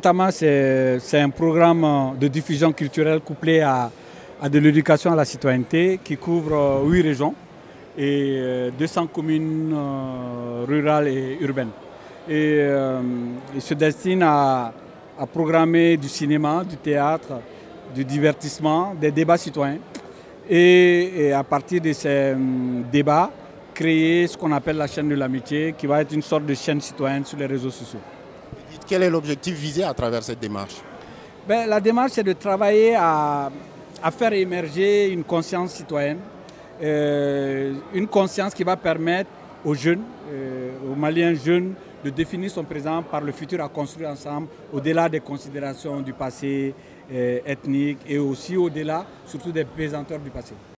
Tama, c'est un programme de diffusion culturelle couplé à, de l'éducation à la citoyenneté qui couvre huit régions et 200 communes euh, rurales et urbaines. Et euh, il se destine à, programmer du cinéma, du théâtre, du divertissement, des débats citoyens. Et, à partir de ces débats, créer ce qu'on appelle la chaîne de l'amitié, qui va être une sorte de chaîne citoyenne sur les réseaux sociaux. Quel est l'objectif visé à travers cette démarche ben, La démarche, c'est de travailler à, faire émerger une conscience citoyenne, euh, une conscience qui va permettre aux jeunes, euh, aux Maliens jeunes, de définir son présent par le futur à construire ensemble, au-delà des considérations du passé euh, ethnique et aussi au-delà, surtout des présenteurs du passé.